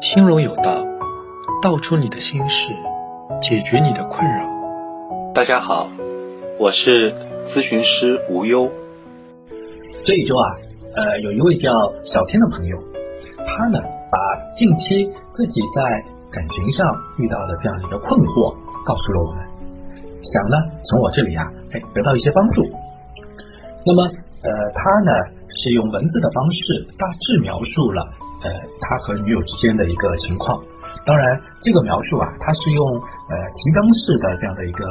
心中有道，道出你的心事，解决你的困扰。大家好，我是咨询师无忧。这一周啊，呃，有一位叫小天的朋友，他呢把近期自己在感情上遇到的这样一个困惑告诉了我们，想呢从我这里啊，哎得到一些帮助。那么，呃，他呢是用文字的方式大致描述了。呃，他和女友之间的一个情况，当然这个描述啊，他是用呃提纲式的这样的一个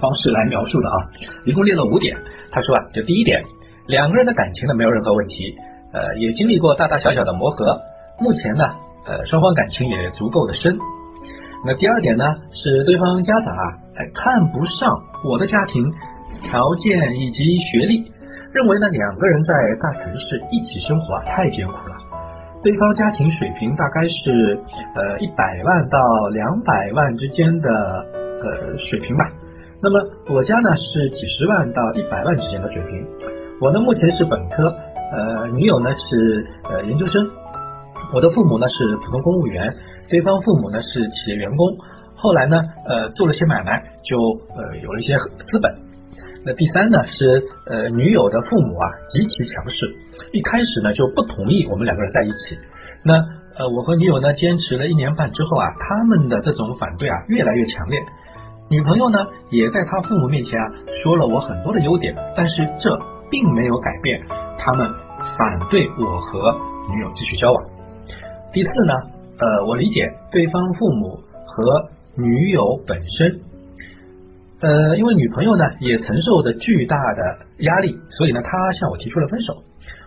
方式来描述的啊，一共列了五点。他说啊，就第一点，两个人的感情呢没有任何问题，呃，也经历过大大小小的磨合，目前呢，呃，双方感情也足够的深。那第二点呢，是对方家长啊，哎看不上我的家庭条件以及学历，认为呢两个人在大城市一起生活啊太艰苦了。对方家庭水平大概是呃一百万到两百万之间的呃水平吧。那么我家呢是几十万到一百万之间的水平。我呢目前是本科，呃女友呢是呃研究生。我的父母呢是普通公务员，对方父母呢是企业员工。后来呢呃做了些买卖，就呃有了一些资本。那第三呢是呃女友的父母啊极其强势，一开始呢就不同意我们两个人在一起。那呃我和女友呢坚持了一年半之后啊，他们的这种反对啊越来越强烈。女朋友呢也在他父母面前啊说了我很多的优点，但是这并没有改变他们反对我和女友继续交往。第四呢呃我理解对方父母和女友本身。呃，因为女朋友呢也承受着巨大的压力，所以呢，她向我提出了分手。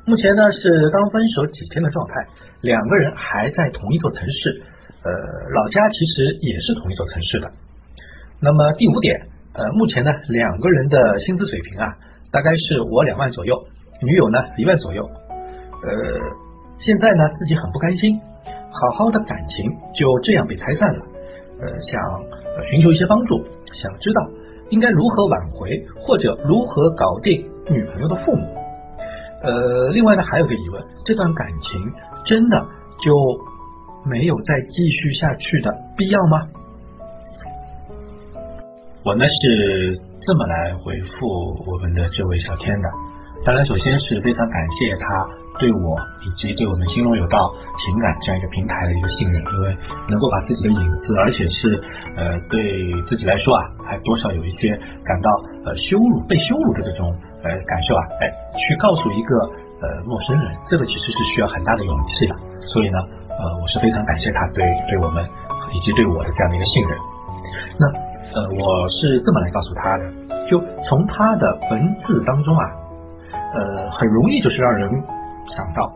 目前呢是刚分手几天的状态，两个人还在同一座城市，呃，老家其实也是同一座城市的。那么第五点，呃，目前呢两个人的薪资水平啊，大概是我两万左右，女友呢一万左右。呃，现在呢自己很不甘心，好好的感情就这样被拆散了，呃，想寻求一些帮助，想知道。应该如何挽回，或者如何搞定女朋友的父母？呃，另外呢，还有个疑问：这段感情真的就没有再继续下去的必要吗？我呢是这么来回复我们的这位小天的。当然，首先是非常感谢他。对我以及对我们兴隆有道情感这样一个平台的一个信任，因为能够把自己的隐私，而且是呃对自己来说啊，还多少有一些感到呃羞辱、被羞辱的这种呃感受啊，哎，去告诉一个呃陌生人，这个其实是需要很大的勇气的。所以呢，呃，我是非常感谢他对对我们以及对我的这样的一个信任。那呃，我是这么来告诉他的，就从他的文字当中啊，呃，很容易就是让人。想到，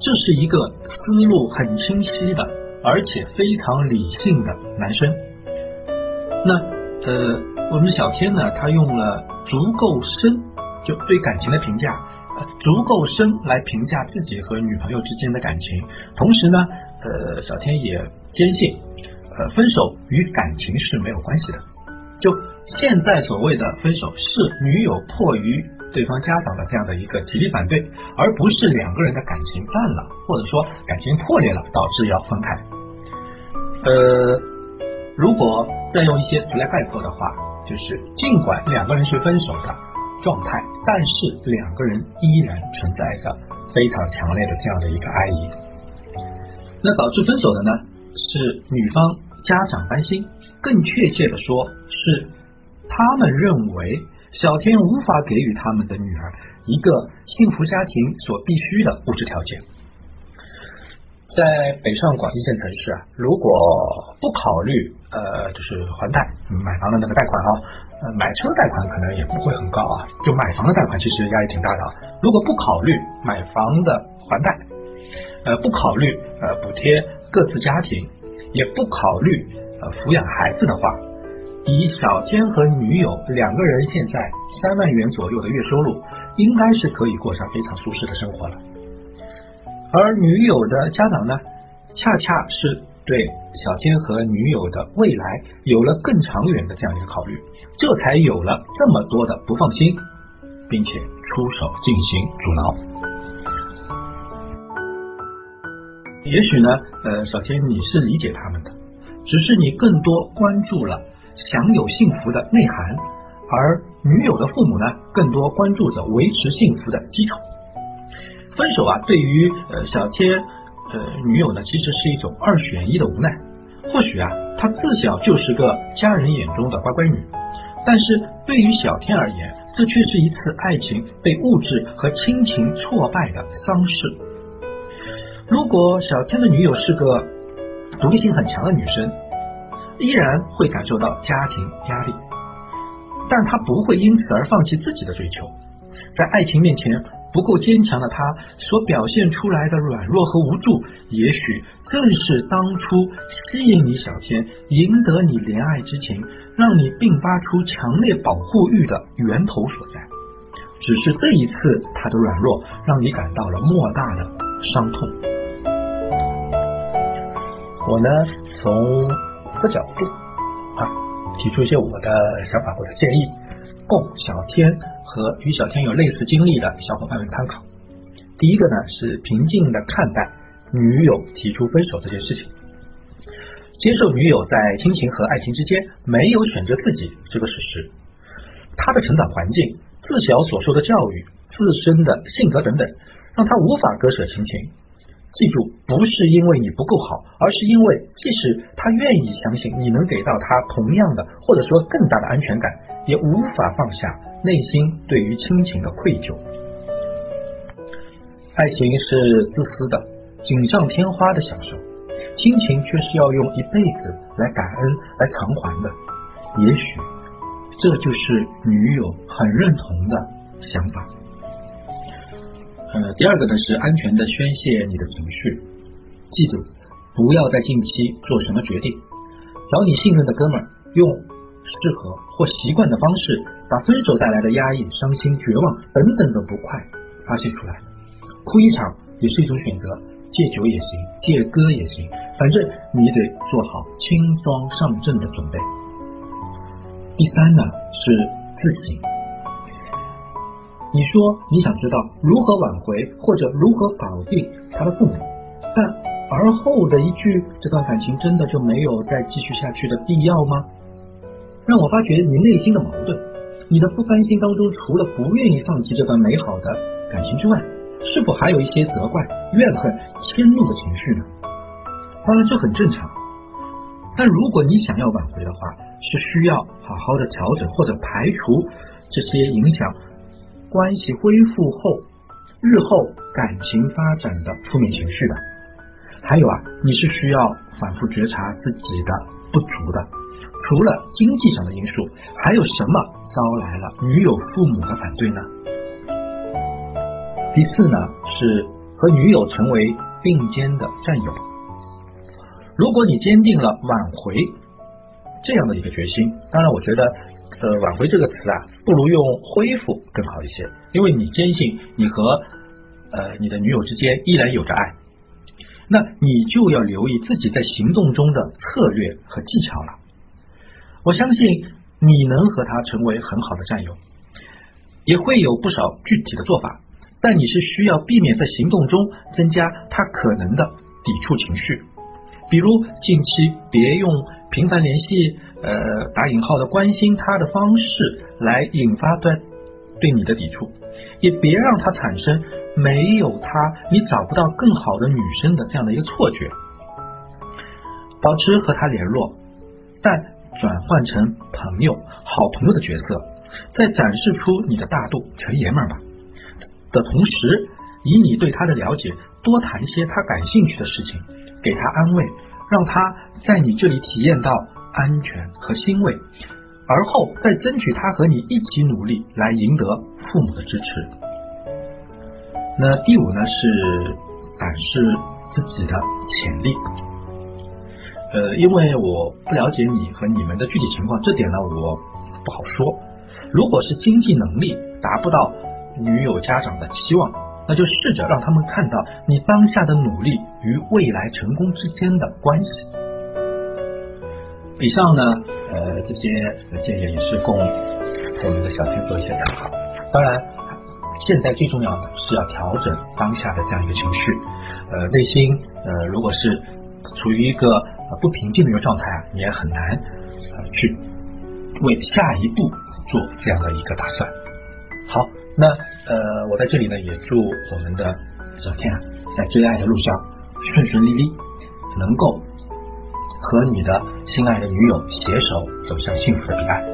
这是一个思路很清晰的，而且非常理性的男生。那呃，我们小天呢，他用了足够深，就对感情的评价，足够深来评价自己和女朋友之间的感情。同时呢，呃，小天也坚信，呃，分手与感情是没有关系的。就现在所谓的分手，是女友迫于。对方家长的这样的一个极力反对，而不是两个人的感情淡了，或者说感情破裂了，导致要分开。呃，如果再用一些词来概括的话，就是尽管两个人是分手的状态，但是两个人依然存在着非常强烈的这样的一个爱意。那导致分手的呢，是女方家长担心，更确切的说，是他们认为。小天无法给予他们的女儿一个幸福家庭所必须的物质条件。在北上广一线城市啊，如果不考虑呃，就是还贷买房的那个贷款啊，呃，买车贷款可能也不会很高啊。就买房的贷款其实压力挺大的。如果不考虑买房的还贷，呃，不考虑呃补贴各自家庭，也不考虑呃抚养孩子的话。以小天和女友两个人现在三万元左右的月收入，应该是可以过上非常舒适的生活了。而女友的家长呢，恰恰是对小天和女友的未来有了更长远的这样一个考虑，这才有了这么多的不放心，并且出手进行阻挠。也许呢，呃，小天你是理解他们的，只是你更多关注了享有幸福的内涵，而女友的父母呢，更多关注着维持幸福的基础。分手啊，对于呃小天呃女友呢，其实是一种二选一的无奈。或许啊，她自小就是个家人眼中的乖乖女，但是对于小天而言，这却是一次爱情被物质和亲情挫败的丧事。如果小天的女友是个独立性很强的女生，依然会感受到家庭压力，但他不会因此而放弃自己的追求，在爱情面前。不够坚强的他所表现出来的软弱和无助，也许正是当初吸引你小天、赢得你怜爱之情、让你迸发出强烈保护欲的源头所在。只是这一次，他的软弱让你感到了莫大的伤痛。我呢，从这角度啊，提出一些我的想法或者建议。供小天和与小天有类似经历的小伙伴们参考。第一个呢是平静的看待女友提出分手这件事情，接受女友在亲情和爱情之间没有选择自己这个事实。他的成长环境、自小所受的教育、自身的性格等等，让他无法割舍亲情。记住，不是因为你不够好，而是因为即使他愿意相信你能给到他同样的或者说更大的安全感，也无法放下内心对于亲情的愧疚。爱情是自私的、锦上添花的享受，亲情却是要用一辈子来感恩、来偿还的。也许这就是女友很认同的想法。呃，第二个呢是安全的宣泄你的情绪，记住不要在近期做什么决定，找你信任的哥们儿，用适合或习惯的方式，把分手带来的压抑、伤心、绝望等等的不快发泄出来，哭一场也是一种选择，戒酒也行，戒歌也行，反正你得做好轻装上阵的准备。第三呢是自省。你说你想知道如何挽回或者如何搞定他的父母，但而后的一句这段感情真的就没有再继续下去的必要吗？让我发觉你内心的矛盾，你的不甘心当中除了不愿意放弃这段美好的感情之外，是否还有一些责怪、怨恨、迁怒的情绪呢？当然这很正常，但如果你想要挽回的话，是需要好好的调整或者排除这些影响。关系恢复后，日后感情发展的负面情绪的，还有啊，你是需要反复觉察自己的不足的。除了经济上的因素，还有什么招来了女友父母的反对呢？第四呢，是和女友成为并肩的战友。如果你坚定了挽回这样的一个决心，当然，我觉得。呃，挽回这个词啊，不如用恢复更好一些，因为你坚信你和呃你的女友之间依然有着爱，那你就要留意自己在行动中的策略和技巧了。我相信你能和他成为很好的战友，也会有不少具体的做法，但你是需要避免在行动中增加他可能的抵触情绪，比如近期别用频繁联系。呃，打引号的关心他的方式来引发对对你的抵触，也别让他产生没有他你找不到更好的女生的这样的一个错觉。保持和他联络，但转换成朋友、好朋友的角色，在展示出你的大度、纯爷们儿吧的同时，以你对他的了解，多谈些他感兴趣的事情，给他安慰，让他在你这里体验到。安全和欣慰，而后再争取他和你一起努力来赢得父母的支持。那第五呢是展示自己的潜力。呃，因为我不了解你和你们的具体情况，这点呢我不好说。如果是经济能力达不到女友家长的期望，那就试着让他们看到你当下的努力与未来成功之间的关系。以上呢，呃，这些建议也是供我们的小天做一些参考。当然，现在最重要的是要调整当下的这样一个情绪，呃，内心呃，如果是处于一个不平静的一个状态啊，你也很难去为下一步做这样的一个打算。好，那呃，我在这里呢，也祝我们的小天啊，在追爱的路上顺顺利利，能够和你的心爱的女友携手走向幸福的彼岸。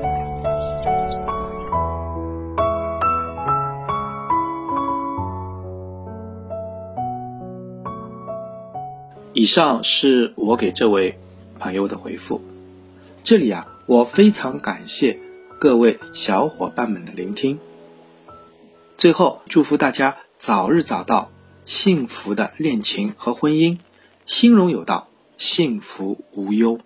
以上是我给这位朋友的回复。这里啊，我非常感谢各位小伙伴们的聆听。最后，祝福大家早日找到幸福的恋情和婚姻，心荣有道，幸福无忧。